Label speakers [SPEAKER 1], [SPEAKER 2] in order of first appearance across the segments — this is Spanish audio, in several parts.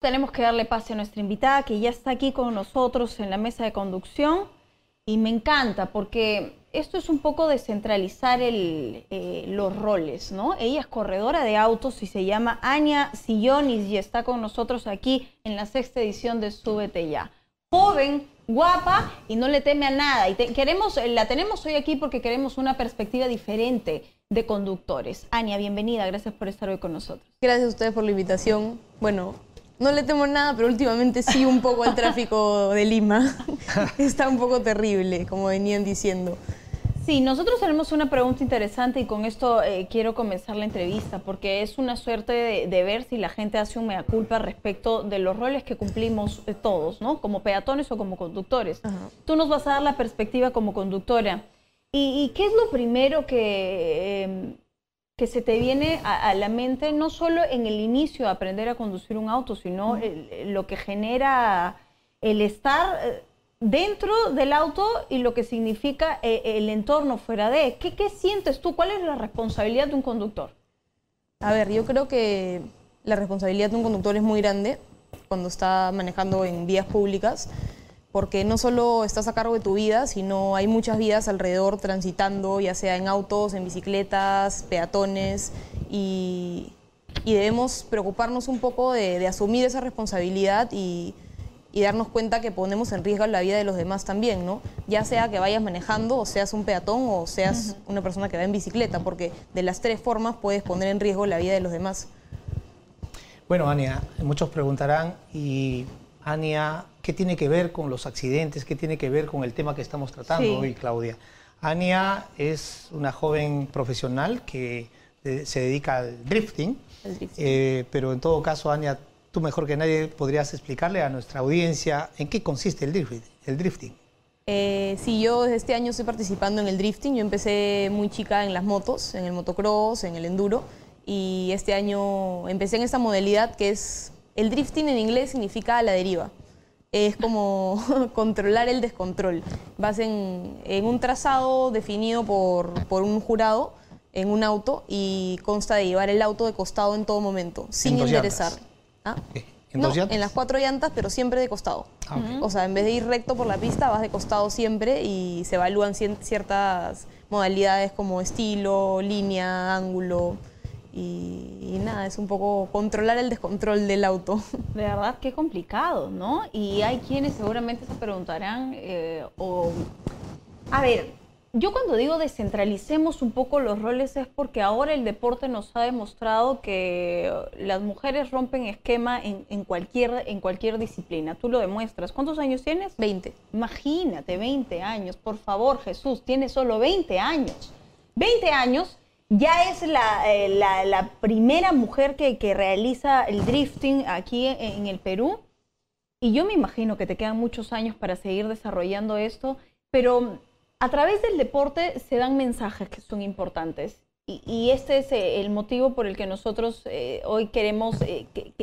[SPEAKER 1] Tenemos que darle pase a nuestra invitada que ya está aquí con nosotros en la mesa de conducción y me encanta porque esto es un poco descentralizar el, eh, los roles, ¿no? Ella es corredora de autos y se llama Ania Sillonis y está con nosotros aquí en la sexta edición de Súbete Ya. Joven, guapa y no le teme a nada. Y queremos, la tenemos hoy aquí porque queremos una perspectiva diferente de conductores. Ania, bienvenida, gracias por estar hoy con nosotros.
[SPEAKER 2] Gracias a ustedes por la invitación. Bueno, no le temo nada, pero últimamente sí un poco el tráfico de Lima. Está un poco terrible, como venían diciendo.
[SPEAKER 1] Sí, nosotros tenemos una pregunta interesante y con esto eh, quiero comenzar la entrevista porque es una suerte de, ver si la gente hace un mea culpa respecto de los roles que cumplimos eh, todos, ¿no? Como peatones o como conductores. Tú nos vas a dar la perspectiva como conductora. ¿Y, qué es lo primero que, em, que se te viene a, la mente, no solo en el inicio de aprender a conducir un auto, sino lo que genera el estar eh, dentro del auto y lo que significa eh, el entorno fuera de. ¿Qué, ¿Qué sientes tú? ¿Cuál es la responsabilidad de un conductor?
[SPEAKER 2] A ver, yo creo que la responsabilidad de un conductor es muy grande cuando está manejando en vías públicas porque no solo estás a cargo de tu vida, sino hay muchas vidas alrededor transitando, ya sea en autos, en bicicletas, peatones, y, debemos preocuparnos un poco de, asumir esa responsabilidad y, darnos cuenta que ponemos en riesgo la vida de los demás también, ¿no? Ya sea que vayas manejando, o seas un peatón, o seas una persona que va en bicicleta, porque de las tres formas puedes poner en riesgo la vida de los demás.
[SPEAKER 3] Bueno, Ania, muchos preguntarán, y Ania ¿Qué tiene que ver con los accidentes? ¿Qué tiene que ver con el tema que estamos tratando hoy, Claudia? Ania es una joven profesional que eh, se dedica al drifting, eh, pero en todo caso, Ania, tú mejor que nadie podrías explicarle a nuestra audiencia en qué consiste el drifting. El drifting.
[SPEAKER 2] Eh, sí, yo desde este año estoy participando en el drifting. Yo empecé muy chica en las motos, en el motocross, en el enduro, y este año empecé en esta modalidad que es... El drifting en inglés significa la deriva es como controlar el descontrol. Vas en, un trazado definido por, un jurado en un auto y consta de llevar el auto de costado en todo momento, sin enderezar. ¿Ah? ¿En, en las cuatro llantas, pero siempre de costado. Ah, o sea, en vez de ir recto por la pista, vas de costado siempre y se evalúan ciertas modalidades como estilo, línea, ángulo. Y, nada, es un poco controlar el descontrol del auto.
[SPEAKER 1] De verdad, qué complicado, ¿no? Y hay quienes seguramente se preguntarán, eh, o... A ver, yo cuando digo descentralicemos un poco los roles es porque ahora el deporte nos ha demostrado que las mujeres rompen esquema en, en, cualquier, en cualquier disciplina. Tú lo demuestras. ¿Cuántos años tienes?
[SPEAKER 2] 20.
[SPEAKER 1] Imagínate, 20 años. Por favor, Jesús, tienes solo 20 años. 20 años ya es eh, la, primera mujer que, realiza el drifting aquí en, el Perú. Y yo me imagino que te quedan muchos años para seguir desarrollando esto, pero a través del deporte se dan mensajes que son importantes. Y, este es eh, el motivo por el que nosotros eh, hoy queremos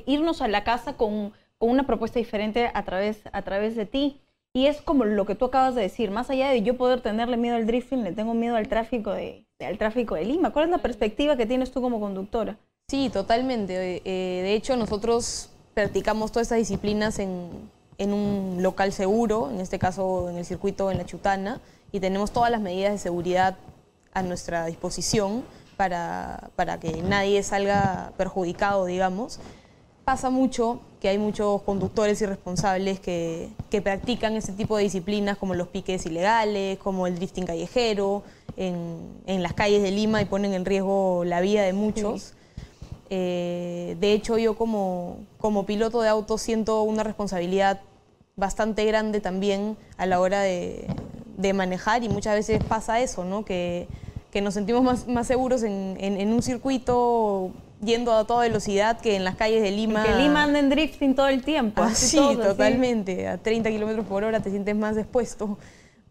[SPEAKER 1] irnos a la casa con, una propuesta diferente a través, a través de ti. Y es como lo que tú acabas de decir, más allá de yo poder tenerle miedo al drifting, le tengo miedo al tráfico de, al tráfico de Lima. ¿Cuál es la perspectiva que tienes tú como conductora?
[SPEAKER 2] Sí, totalmente. Eh, de hecho, nosotros practicamos todas estas disciplinas en, un local seguro, en este caso en el circuito en La Chutana, y tenemos todas las medidas de seguridad a nuestra disposición para, para que nadie salga perjudicado, digamos. Pasa mucho que hay muchos conductores irresponsables que, que practican ese tipo de disciplinas como los piques ilegales, como el drifting callejero, en, las calles de Lima y ponen en riesgo la vida de muchos. Eh, de hecho, yo como, como piloto de auto siento una responsabilidad bastante grande también a la hora de, manejar y muchas veces pasa eso, ¿no? que, nos sentimos más, más seguros en, un circuito yendo a toda velocidad que en las calles de Lima.
[SPEAKER 1] que Lima anda en drifting todo el tiempo.
[SPEAKER 2] Ah, sí, totalmente. A 30 kilómetros por hora te sientes más expuesto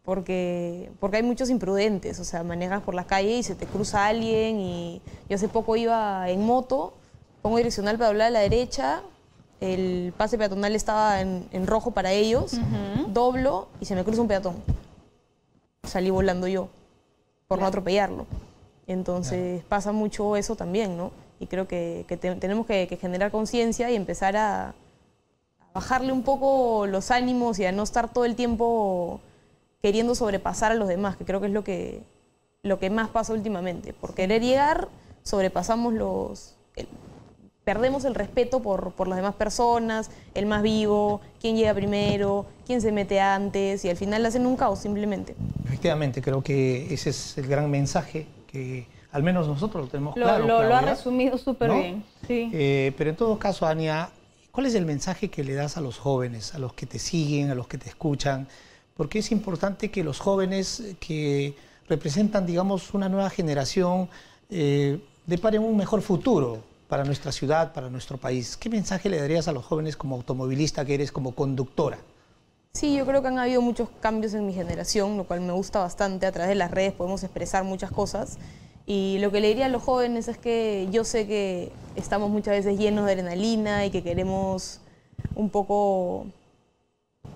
[SPEAKER 2] porque, porque hay muchos imprudentes, o sea, manejas por la calle y se te cruza alguien y yo hace poco iba en moto, pongo direccional para doblar a la derecha, el pase peatonal estaba en, rojo para ellos, doblo y se me cruza un peatón. Salí volando yo por no atropellarlo. Entonces pasa mucho eso también, ¿no? Y creo que, tenemos que, generar conciencia y empezar a, bajarle un poco los ánimos y a no estar todo el tiempo queriendo sobrepasar a los demás, que creo que es lo que, lo que más pasa últimamente. Por querer llegar, sobrepasamos los... perdemos el respeto por, por las demás personas, el más vivo, quién llega primero, quién se mete antes, y al final hacen un caos simplemente.
[SPEAKER 3] Efectivamente, creo que ese es el gran mensaje que al menos nosotros lo tenemos claro.
[SPEAKER 1] Lo, ha resumido súper bien. Sí.
[SPEAKER 3] Eh, pero en todo caso, Ania, ¿cuál es el mensaje que le das a los jóvenes, a los que te siguen, a los que te escuchan? Porque es importante que los jóvenes que representan, digamos, una nueva generación, eh, deparen un mejor futuro para nuestra ciudad, para nuestro país. ¿Qué mensaje le darías a los jóvenes como automovilista que eres, como conductora?
[SPEAKER 2] Sí, yo creo que han habido muchos cambios en mi generación, lo cual me gusta bastante. A través de las redes podemos expresar muchas cosas. Y lo que le diría a los jóvenes es que yo sé que estamos muchas veces llenos de adrenalina y que queremos un poco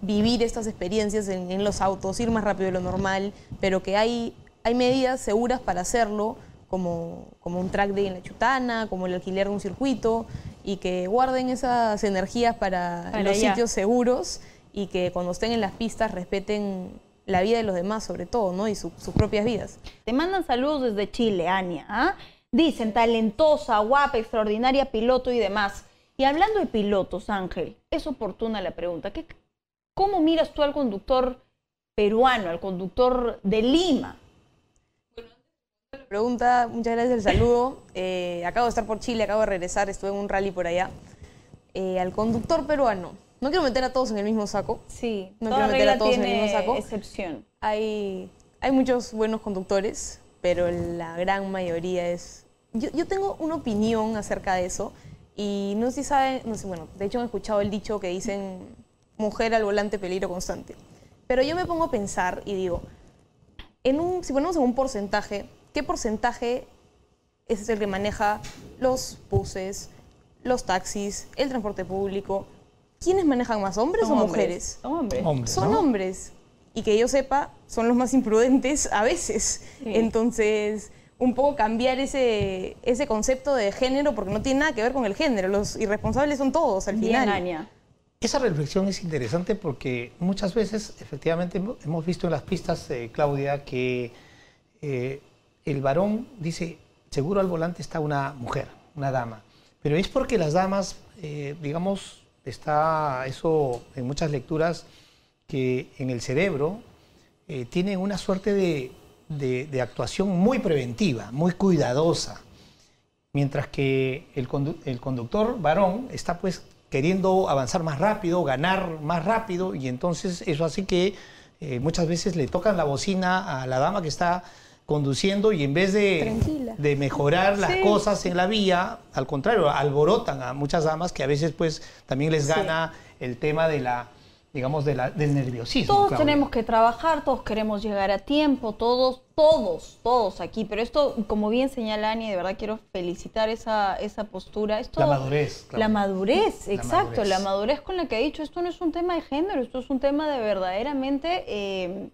[SPEAKER 2] vivir estas experiencias en, los autos, ir más rápido de lo normal, pero que hay, hay medidas seguras para hacerlo, como, como un track day en la chutana, como el alquiler de un circuito, y que guarden esas energías para, los sitios seguros y que cuando estén en las pistas respeten la vida de los demás sobre todo, ¿no? Y sus propias vidas.
[SPEAKER 1] Te mandan saludos desde Chile, Ania. ¿ah? Dicen talentosa, guapa, extraordinaria piloto y demás. Y hablando de pilotos, Ángel, es oportuna la pregunta. ¿Qué, ¿Cómo miras tú al conductor peruano, al conductor de Lima?
[SPEAKER 2] Bueno, la pregunta, muchas gracias el saludo. Eh, acabo de estar por Chile, acabo de regresar, estuve en un rally por allá. Eh, al conductor peruano, no quiero meter a todos en el mismo saco.
[SPEAKER 1] Sí,
[SPEAKER 2] no quiero meter a todos en el mismo saco.
[SPEAKER 1] excepción.
[SPEAKER 2] Hay, hay muchos buenos conductores, pero la gran mayoría es... Yo, yo tengo una opinión acerca de eso y no sé si saben, no sé, bueno, de hecho he escuchado el dicho que dicen mujer al volante peligro constante. Pero yo me pongo a pensar y digo, en un, si ponemos en un porcentaje, ¿qué porcentaje es el que maneja los buses, los taxis, el transporte público, ¿quiénes manejan más, hombres o mujeres?
[SPEAKER 1] Hombres.
[SPEAKER 2] son hombres. Y que yo sepa, son los más imprudentes a veces. Entonces, un poco cambiar ese, ese concepto de género, porque no tiene nada que ver con el género. Los irresponsables son todos al final.
[SPEAKER 3] Esa reflexión es interesante porque muchas veces, efectivamente, hemos visto en las pistas, Claudia, que eh, el varón dice, seguro al volante está una mujer, una dama. Pero es porque las damas, eh, digamos, está eso en muchas lecturas que en el cerebro eh, tienen una suerte de, actuación muy preventiva, muy cuidadosa, mientras que el, conductor varón está pues queriendo avanzar más rápido, ganar más rápido, y entonces eso hace que eh, muchas veces le tocan la bocina a la dama que está conduciendo y en vez de, de mejorar las cosas en la vía, al contrario, alborotan a muchas damas que a veces pues también les gana el tema de la digamos, de la, del nerviosismo.
[SPEAKER 1] Todos tenemos que trabajar, todos queremos llegar a tiempo, todos, todos, todos aquí. Pero esto, como bien señala Ani, de verdad quiero felicitar esa, esa postura. Esto,
[SPEAKER 3] la madurez.
[SPEAKER 1] La madurez, exacto, la madurez con la que ha dicho, esto no es un tema de género, esto es un tema de verdaderamente... Eh,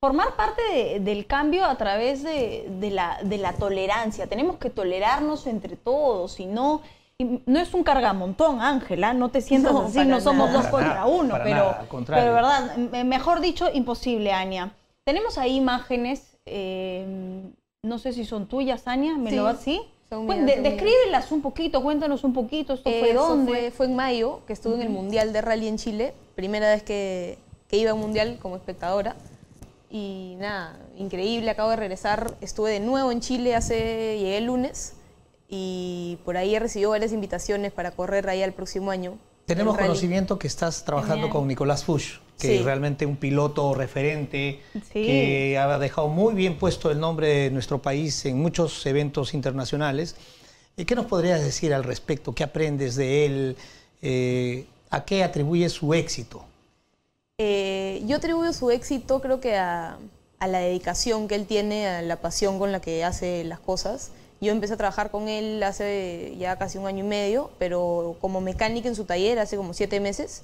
[SPEAKER 1] formar parte del cambio a través de, la, de, la, tolerancia. Tenemos que tolerarnos entre todos y no... no es un cargamontón, Ángela, no te sientas así, no somos dos contra uno, pero, pero verdad, mejor dicho, imposible, Ania. Tenemos ahí imágenes, eh, no sé si son tuyas, Ania, ¿me lo vas así? Pues, descríbelas un poquito, cuéntanos un poquito, ¿esto fue dónde?
[SPEAKER 2] Fue, en mayo, que estuve en el Mundial de Rally en Chile, primera vez que, que iba a un Mundial como espectadora. Y nada, increíble, acabo de regresar. Estuve de nuevo en Chile hace, llegué el lunes y por ahí he recibido varias invitaciones para correr ahí el próximo año.
[SPEAKER 3] Tenemos conocimiento que estás trabajando con Nicolás Fuchs, que es realmente un piloto referente, que ha dejado muy bien puesto el nombre de nuestro país en muchos eventos internacionales. Eh, ¿Qué nos podrías decir al respecto? ¿Qué aprendes de él? Eh, ¿A qué atribuye su éxito?
[SPEAKER 2] Eh, yo atribuyo su éxito creo que a, la dedicación que él tiene, a la pasión con la que hace las cosas. Yo empecé a trabajar con él hace ya casi un año y medio, pero como mecánica en su taller hace como siete meses.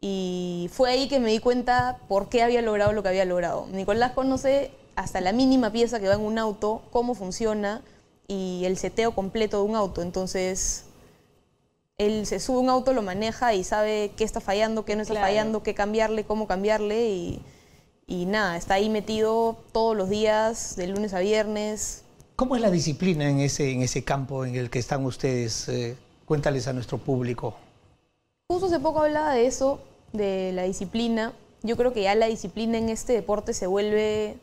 [SPEAKER 2] Y fue ahí que me di cuenta por qué había logrado lo que había logrado. Nicolás conoce hasta la mínima pieza que va en un auto, cómo funciona y el seteo completo de un auto. Entonces, él se sube a un auto, lo maneja y sabe qué está fallando, qué no está
[SPEAKER 1] Claro.
[SPEAKER 2] fallando, qué cambiarle, cómo cambiarle y, y nada, está ahí metido todos los días, de lunes a viernes.
[SPEAKER 3] ¿Cómo es la disciplina en ese, en ese campo en el que están ustedes? Eh, cuéntales a nuestro público.
[SPEAKER 2] Justo hace poco hablaba de eso, de la disciplina. Yo creo que ya la disciplina en este deporte se vuelve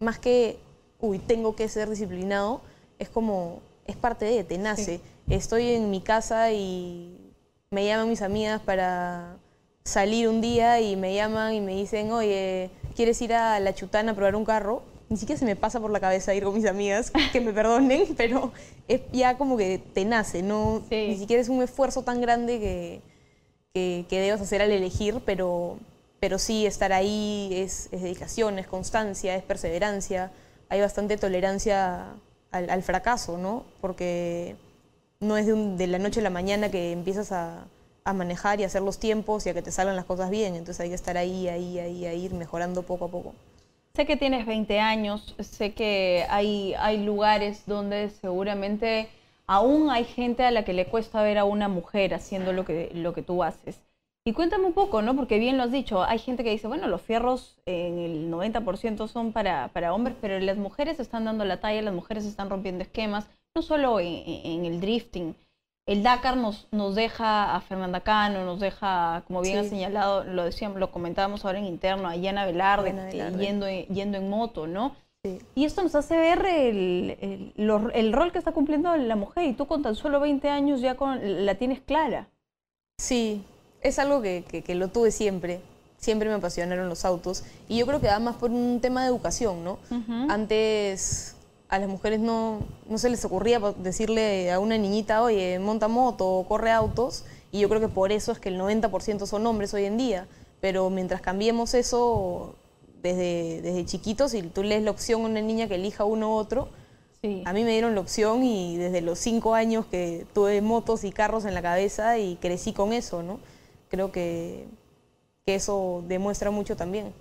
[SPEAKER 2] más que, uy, tengo que ser disciplinado, es como, es parte de, te nace. Estoy en mi casa y me llaman mis amigas para salir un día y me llaman y me dicen, oye, ¿quieres ir a La Chutana a probar un carro? Ni siquiera se me pasa por la cabeza ir con mis amigas, que me perdonen, pero es ya como que te nace, ¿no?
[SPEAKER 1] Sí.
[SPEAKER 2] Ni siquiera es un esfuerzo tan grande que, que, que debas hacer al elegir, pero, pero sí estar ahí es, es dedicación, es constancia, es perseverancia. Hay bastante tolerancia al, al fracaso, ¿no? Porque no es de, la noche a la mañana que empiezas a, a manejar y a hacer los tiempos y a que te salgan las cosas bien. Entonces hay que estar ahí, ahí, ahí, ahí, ir mejorando poco a poco.
[SPEAKER 1] Sé que tienes 20 años, sé que hay, hay lugares donde seguramente aún hay gente a la que le cuesta ver a una mujer haciendo lo que, lo que tú haces. Y cuéntame un poco, ¿no? Porque bien lo has dicho, hay gente que dice, bueno, los fierros en el 90% son para, para hombres, pero las mujeres están dando la talla, las mujeres están rompiendo esquemas, no solo en, en el drifting. El Dakar nos, nos deja a Fernanda Cano, nos deja, como bien
[SPEAKER 2] Sí.
[SPEAKER 1] ha señalado, lo decíamos, lo comentábamos ahora en interno, a Yana Velarde, que-
[SPEAKER 2] Velarde.
[SPEAKER 1] yendo, en- yendo en moto, ¿no?
[SPEAKER 2] Sí.
[SPEAKER 1] Y esto nos hace ver el, el- el rol que está cumpliendo la mujer y tú con tan solo 20 años ya con, la tienes clara.
[SPEAKER 2] Sí, es algo que, que- que lo tuve siempre. Siempre me apasionaron los autos. Y yo creo que va más por un tema de educación, ¿no? Antes a las mujeres no, no se les ocurría decirle a una niñita, oye, monta moto o corre autos. Y yo creo que por eso es que el 90% son hombres hoy en día. Pero mientras cambiemos eso desde, desde chiquitos, si tú lees la opción a una niña que elija uno u otro,
[SPEAKER 1] Sí.
[SPEAKER 2] a mí me dieron la opción y desde los cinco años que tuve motos y carros en la cabeza y crecí con eso, ¿no? Creo que, que eso demuestra mucho también.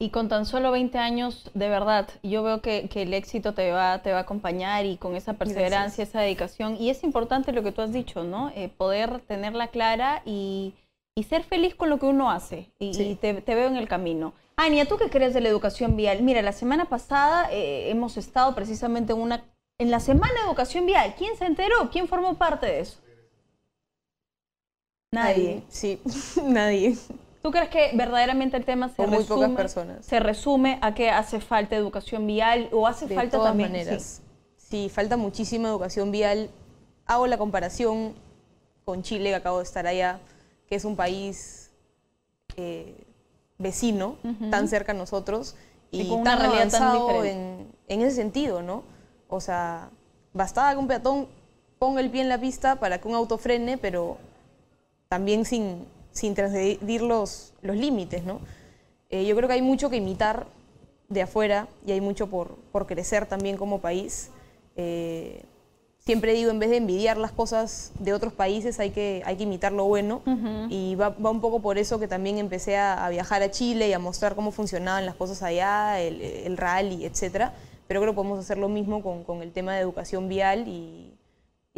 [SPEAKER 1] Y con tan solo 20 años, de verdad, yo veo que, que el éxito te va, te va a acompañar y con esa perseverancia, esa dedicación. Y es importante lo que tú has dicho, ¿no? Eh, poder tenerla clara y, y ser feliz con lo que uno hace. Y,
[SPEAKER 2] Sí.
[SPEAKER 1] y te, te veo en el camino. Ania, ¿tú qué crees de la educación vial? Mira, la semana pasada eh, hemos estado precisamente en una... En la semana de educación vial, ¿quién se enteró? ¿Quién formó parte de eso? Nadie.
[SPEAKER 2] Sí, nadie.
[SPEAKER 1] ¿Tú crees que verdaderamente el tema se
[SPEAKER 2] muy
[SPEAKER 1] resume,
[SPEAKER 2] pocas personas.
[SPEAKER 1] se resume a que hace falta educación vial o hace
[SPEAKER 2] De
[SPEAKER 1] falta
[SPEAKER 2] todas
[SPEAKER 1] también
[SPEAKER 2] maneras. Sí. falta muchísima educación vial. Hago la comparación con Chile, que acabo de estar allá, que es un país eh, vecino, tan cerca a nosotros,
[SPEAKER 1] Y
[SPEAKER 2] y,
[SPEAKER 1] con una
[SPEAKER 2] tan
[SPEAKER 1] tan
[SPEAKER 2] avanzado en, en ese sentido, ¿no? O sea, bastaba que un peatón ponga el pie en la pista para que un auto frene, pero también sin, sin transgredir los, los límites, ¿no? Eh, yo creo que hay mucho que imitar de afuera y hay mucho por, por crecer también como país. Eh, siempre digo, en vez de envidiar las cosas de otros países, hay que, hay que imitar lo bueno.
[SPEAKER 1] Ujú.
[SPEAKER 2] Y va, va un poco por eso que también empecé a, a viajar a Chile y a mostrar cómo funcionaban las cosas allá, el, el rally, etcétera. Pero creo que podemos hacer lo mismo con, con el tema de educación vial y,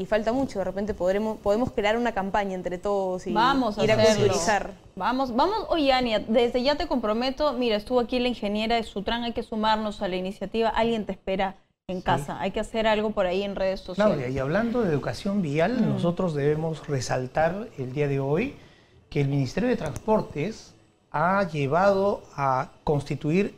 [SPEAKER 2] y falta mucho. De repente podremos, podemos crear una campaña entre todos y
[SPEAKER 1] Vamos a
[SPEAKER 2] ir a culturizar.
[SPEAKER 1] Vamos, vamos, oye Ania, desde ya te comprometo, mira, estuvo aquí la ingeniera de Sutran, hay que sumarnos a la iniciativa, alguien te espera en casa, hay que hacer algo por ahí en redes sociales.
[SPEAKER 3] Claudia, y hablando de educación vial, nosotros debemos resaltar el día de hoy que el Ministerio de Transportes ha llevado a constituir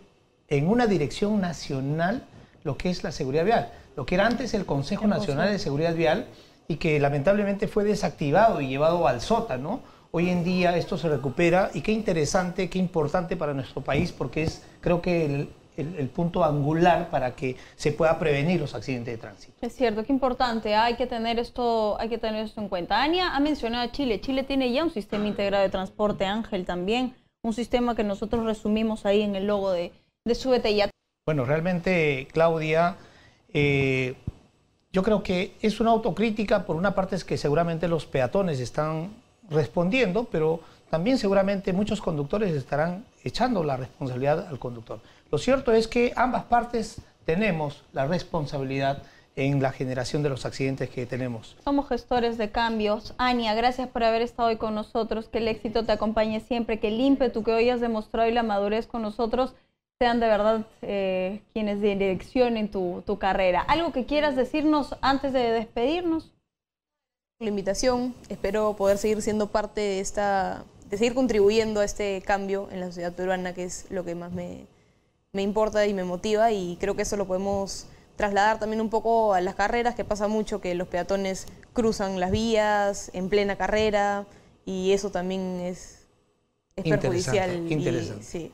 [SPEAKER 3] en una dirección nacional lo que es la seguridad vial, lo que era antes el Consejo Nacional de Seguridad Vial y que lamentablemente fue desactivado y llevado al sótano. Hoy en día esto se recupera y qué interesante, qué importante para nuestro país porque es creo que el, el- el punto angular para que se pueda prevenir los accidentes de tránsito.
[SPEAKER 1] Es cierto, qué importante, hay que tener esto, hay que tener esto en cuenta. Ania ha mencionado a Chile, Chile tiene ya un sistema integrado de transporte, Ángel también, un sistema que nosotros resumimos ahí en el logo de, de Súbete Ya.
[SPEAKER 3] Bueno, realmente, Claudia, eh, yo creo que es una autocrítica. Por una parte es que seguramente los peatones están respondiendo, pero también seguramente muchos conductores estarán echando la responsabilidad al conductor. Lo cierto es que ambas partes tenemos la responsabilidad en la generación de los accidentes que tenemos.
[SPEAKER 1] Somos gestores de cambios. Ania, gracias por haber estado hoy con nosotros. Que el éxito te acompañe siempre. Que el ímpetu que hoy has demostrado y la madurez con nosotros sean de verdad eh, quienes direccionen tu, tu carrera. ¿Algo que quieras decirnos antes de despedirnos?
[SPEAKER 2] La invitación. Espero poder seguir siendo parte de esta, de seguir contribuyendo a este cambio en la sociedad peruana, que es lo que más me, me importa y me motiva. Y creo que eso lo podemos trasladar también un poco a las carreras, que pasa mucho que los peatones cruzan las vías en plena carrera y eso también es, es perjudicial.
[SPEAKER 3] Interesante.
[SPEAKER 2] sí.